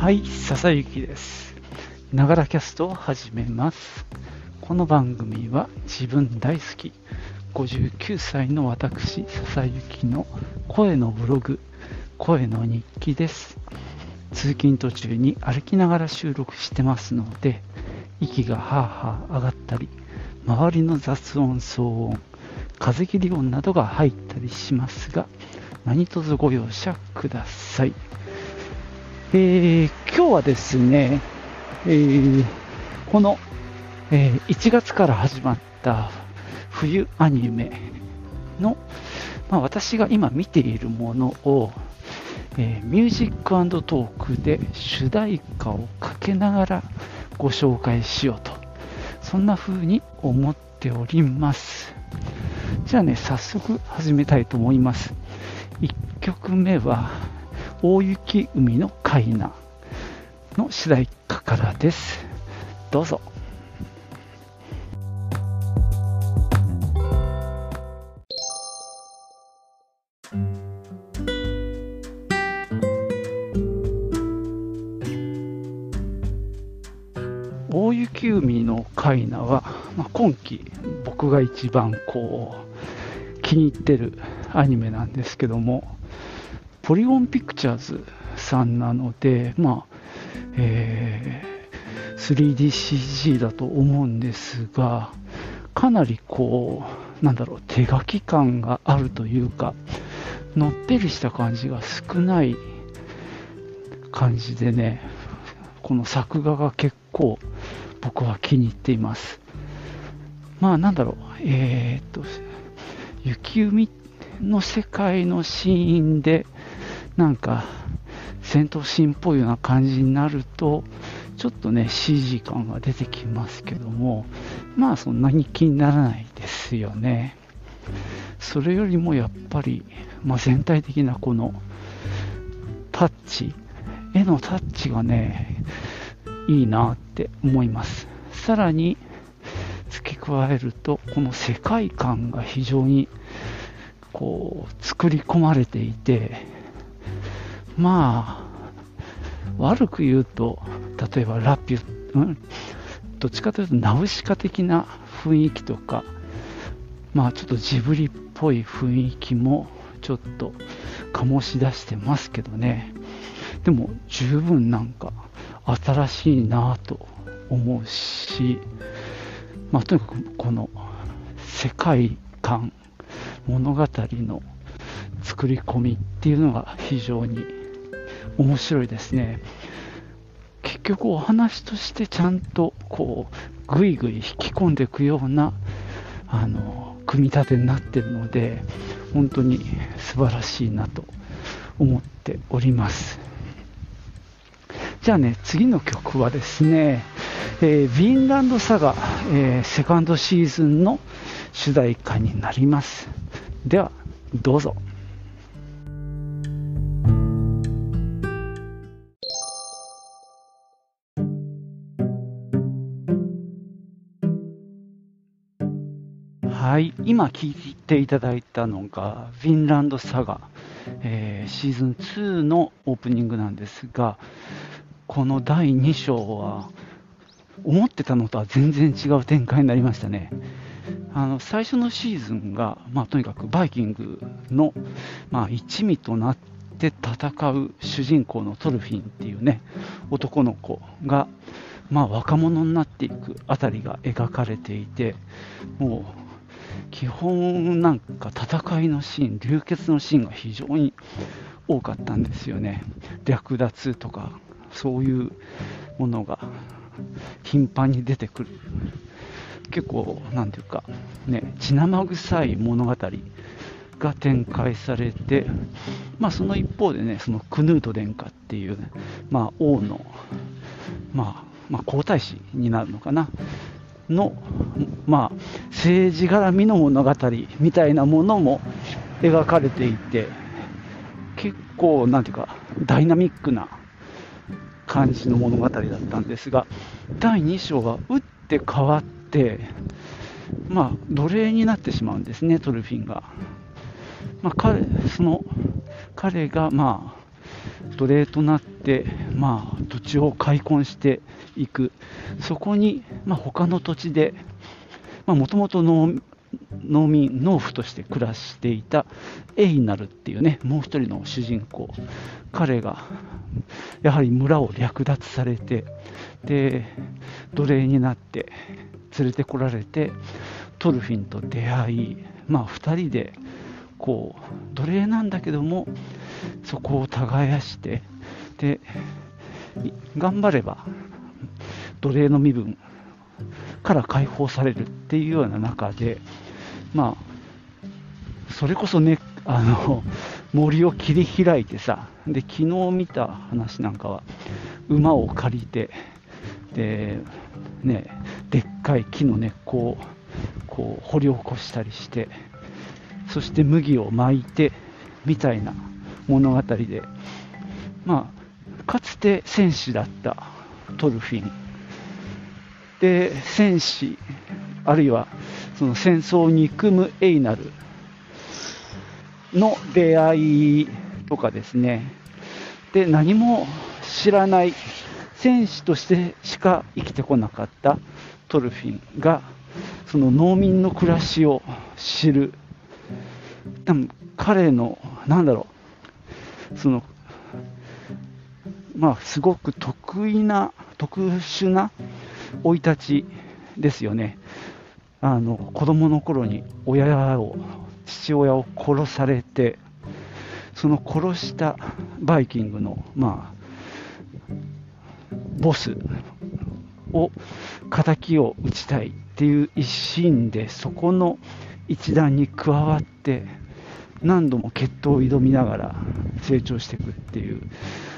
はい、笹雪です。ながらキャストを始めます。この番組は自分大好き59歳の私、笹雪の声のブログ、声の日記です。通勤途中に歩きながら収録してますので、息がはあはあ上がったり、周りの雑音、騒音、風切り音などが入ったりしますが、何卒ご容赦ください。えー今日はですね、えーこの、えー1月から始まった冬アニメの、まあ、私が今見ているものを、えミュージックトークで主題歌をかけながらご紹介しようと、そんな風に思っております。じゃあね、早速始めたいと思います。1曲目は、大雪海のカイナの主題歌からです。どうぞ。大雪海のカイナは、まあ、今季僕が一番こう気に入ってるアニメなんですけどもポリゴンピクチャーズさんなので、まあえー 3DCG だと思うんですがかなりこうなんだろう手書き感があるというかのっぺりした感じが少ない感じでねこの作画が結構僕は気に入っています。まあなんだろうえーっと雪海の世界のシーンでなんか戦闘シーンっぽいような感じになるとちょっとね CG 感が出てきますけどもまあそんなに気にならないですよね。それよりもやっぱり、まあ、全体的なこのタッチ絵のタッチがねいいなって思います。さらに付け加えるとこの世界観が非常にこう作り込まれていてまあ悪く言うと例えばラピュ、うん、どっちかというとナウシカ的な雰囲気とかまあちょっとジブリっぽい雰囲気もちょっと醸し出してますけどね。でも十分なんか新しいなと思うし、まあ、とにかくこの世界観物語の作り込みっていうのが非常に面白いですね。結局お話としてちゃんとこうぐいぐい引き込んでいくようなあの組み立てになってるので本当に素晴らしいなと思っております。じゃあね次の曲はですね、えー、ヴィンランドサガ、えーセカンドシーズンの主題歌になります。ではどうぞ。はい、今聴いていただいたのが、ヴィンランドサガ、えーシーズン2のオープニングなんですが、この第2章は、思ってたのとは全然違う展開になりましたね。あの最初のシーズンが、まあ、とにかくバイキングの、まあ、一味となって戦う主人公のトルフィンっていうね男の子が、まあ、若者になっていくあたりが描かれていてもう基本なんか戦いのシーン流血のシーンが非常に多かったんですよね。略奪とかそういうものが頻繁に出てくる。結構なんていうかね血生臭い物語が展開されてまあその一方でねそのクヌート殿下っていう、まあ、王の、まあ、まあ皇太子になるのかな。の、まあ、政治絡みの物語みたいなものも描かれていて結構なんていうかダイナミックな感じの物語だったんですが第2章は打って変わってまあ奴隷になってしまうんですねトルフィンが、まあ、彼その彼がまあ奴隷となってまあ土地を開墾していく、そこに、まあ、他の土地で、もともと農民、農夫として暮らしていたエイナルっていうね、もう一人の主人公、彼がやはり村を略奪されて、で奴隷になって連れてこられて、トルフィンと出会い、まあ、2人でこう奴隷なんだけどもそこを耕してで頑張れば奴隷の身分から解放されるっていうような中でまあそれこそねあの森を切り開いてさで昨日見た話なんかは馬を借りてでねでっかい木の根っこをこう掘り起こしたりしてそして麦を巻いてみたいな物語で、まあ、かつて戦士だったトルフィン。で戦士あるいはその戦争を憎むエイナルの出会いとかですね。で何も知らない戦士としてしか生きてこなかったトルフィンがその農民の暮らしを知る。多分彼のなんだろうそのまあすごく得意な特殊な生い立ちですよね。あの子供の頃に親を父親を殺されてその殺したバイキングのまあボスを敵を討ちたいっていう一心でそこの一団に加わって何度も決闘を挑みながら成長していくっていう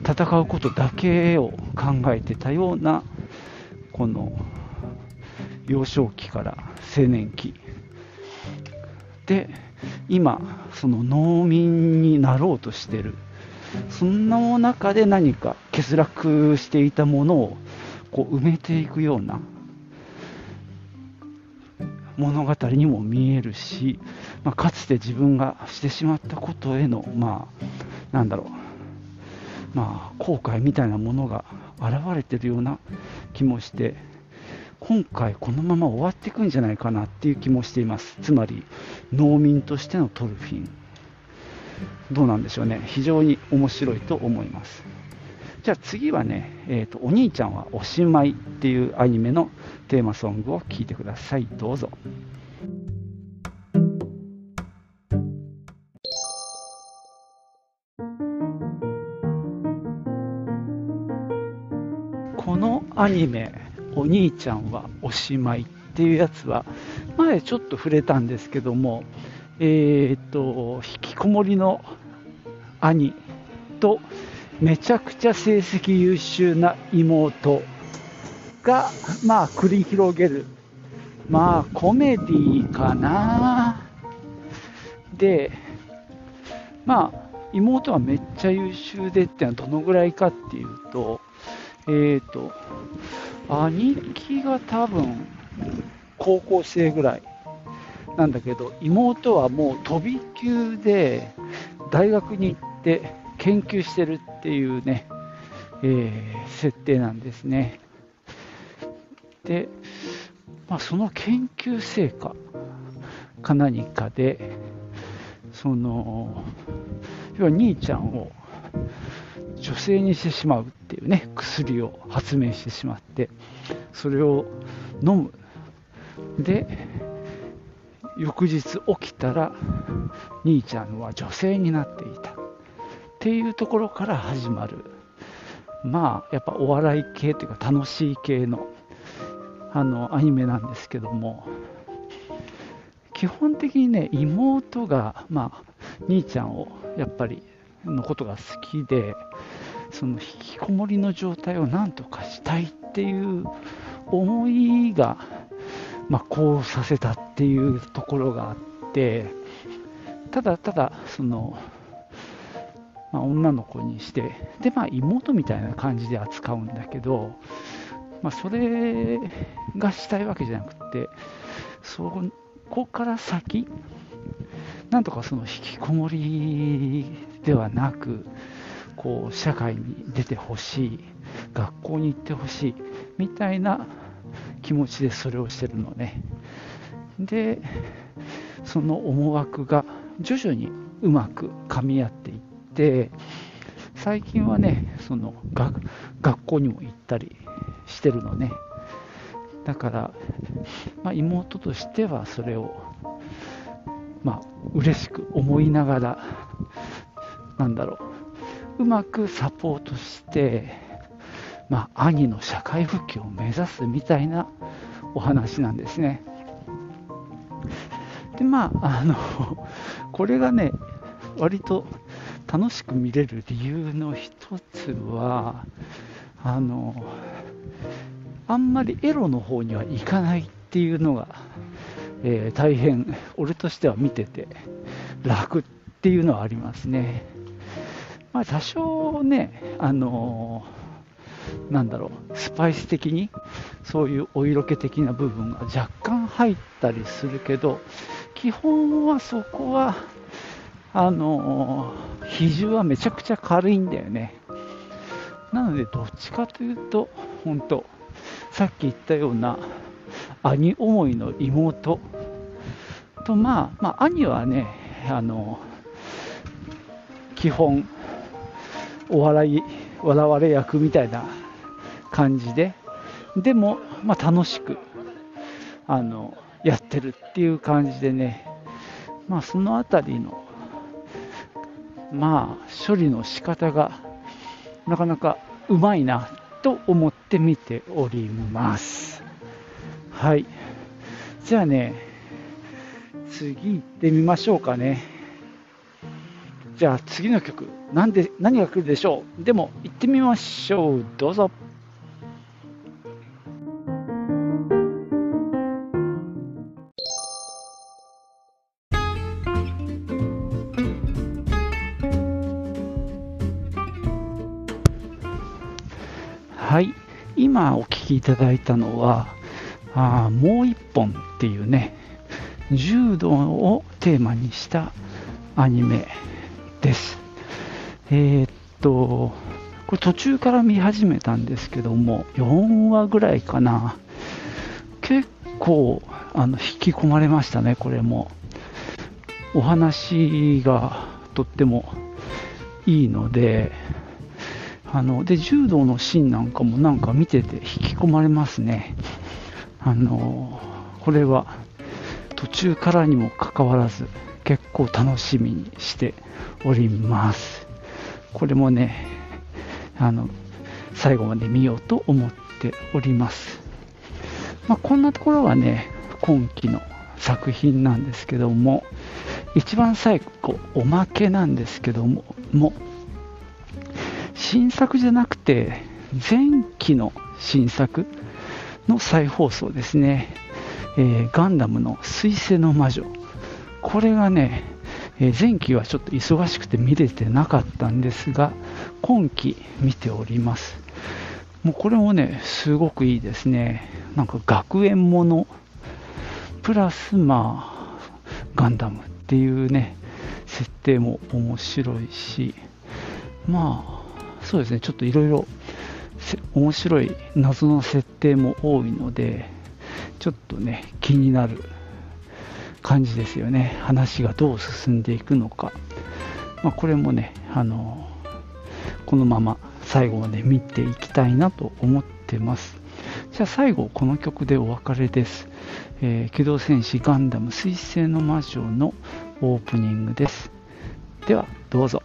戦うことだけを考えてたようなこの幼少期から青年期。で今その農民になろうとしてる。そんな中で何か欠落していたものをこう埋めていくような物語にも見えるし、まあ、かつて自分がしてしまったことへの、まあ、なんだろう、まあ、後悔みたいなものが現れてるような気もして、今回このまま終わっていくんじゃないかなっていう気もしています。つまり、農民としてのトルフィン。どうなんでしょうね。非常に面白いと思います。じゃあ次はね、えーと、お兄ちゃんはおしまいっていうアニメのテーマソングを聴いてください。どうぞ。このアニメ、お兄ちゃんはおしまいっていうやつは、前ちょっと触れたんですけども、えっ、と、引きこもりの兄と、めちゃくちゃ成績優秀な妹が、まあ、繰り広げる、まあ、コメディかな。で、まあ、妹はめっちゃ優秀でってのはどのぐらいかっていうと、えっ、ー、と、兄貴が多分、高校生ぐらいなんだけど、妹はもう飛び級で大学に行って、研究してるっていうね、えー、設定なんですね。で、まあ、その研究成果か何かで、その、要は兄ちゃんを女性にしてしまうっていうね、薬を発明してしまって、それを飲む。で、翌日起きたら、兄ちゃんは女性になっていた。っていうところから始まるまあやっぱお笑い系というか楽しい系のあのアニメなんですけども基本的にね妹がまあ兄ちゃんをやっぱりのことが好きでその引きこもりの状態を何とかしたいっていう思いが、まあ、こうさせたっていうところがあってただただそのまあ、女の子にして、で、まあ、妹みたいな感じで扱うんだけど、まあ、それがしたいわけじゃなくて、そこから先、なんとかその引きこもりではなく、こう社会に出てほしい学校に行ってほしいみたいな気持ちでそれをしてるのね。でその思惑が徐々にうまく噛み合っていって最近はねその学校にも行ったりしてるのね。だから、まあ、妹としてはそれをまあ嬉しく思いながらなんだろう。うまくサポートしてまあ、兄の社会復帰を目指すみたいなお話なんですね。でまああの これがね割と楽しく見れる理由の一つはあのあんまりエロの方にはいかないっていうのが、えー、大変俺としては見てて楽っていうのはありますね。まあ、多少ね、あのーなんだろう、スパイス的に、そういうお色気的な部分が若干入ったりするけど、基本はそこは、あの、比重はめちゃくちゃ軽いんだよね。なので、どっちかというと、本当さっき言ったような、兄思いの妹と、まあ、まあ、兄はね、あの、基本、お笑い笑われ役みたいな感じで、でも、まあ、楽しくあのやってるっていう感じでね、まあ、そのあたりの、まあ、処理の仕方がなかなかうまいなと思って見ております。はい。じゃあね、次行ってみましょうかね。じゃあ次の曲、なんで何が来るでしょう？でも行ってみましょう。どうぞ。はい、今お聴きいただいたのは、あもう一本っていうね、柔道をテーマにしたアニメです。えー、っと、これ途中から見始めたんですけども、4話ぐらいかな。結構あの引き込まれましたね、これも。お話がとってもいいので、あので柔道のシーンなんかもなんか見てて引き込まれますね。あのこれは途中からにもかかわらず結構楽しみにしております。これもね、あの、最後まで見ようと思っております。まあ、こんなところはね、今期の作品なんですけども、一番最後、おまけなんですけども、も新作じゃなくて、前期の新作の再放送ですね。えー、ガンダムの水星の魔女。これがね、え、前期はちょっと忙しくて見れてなかったんですが、今期見ております。もうこれもね、すごくいいですね。なんか学園もの、プラスまあ、ガンダムっていうね、設定も面白いし、まあ、そうですね、ちょっといろいろ面白い謎の設定も多いので、ちょっとね、気になる感じですよね。話がどう進んでいくのか、まあ、これもねあのこのまま最後まで見ていきたいなと思ってます。じゃあ最後この曲でお別れです、えー、機動戦士ガンダム彗星の魔女のオープニングです。ではどうぞ。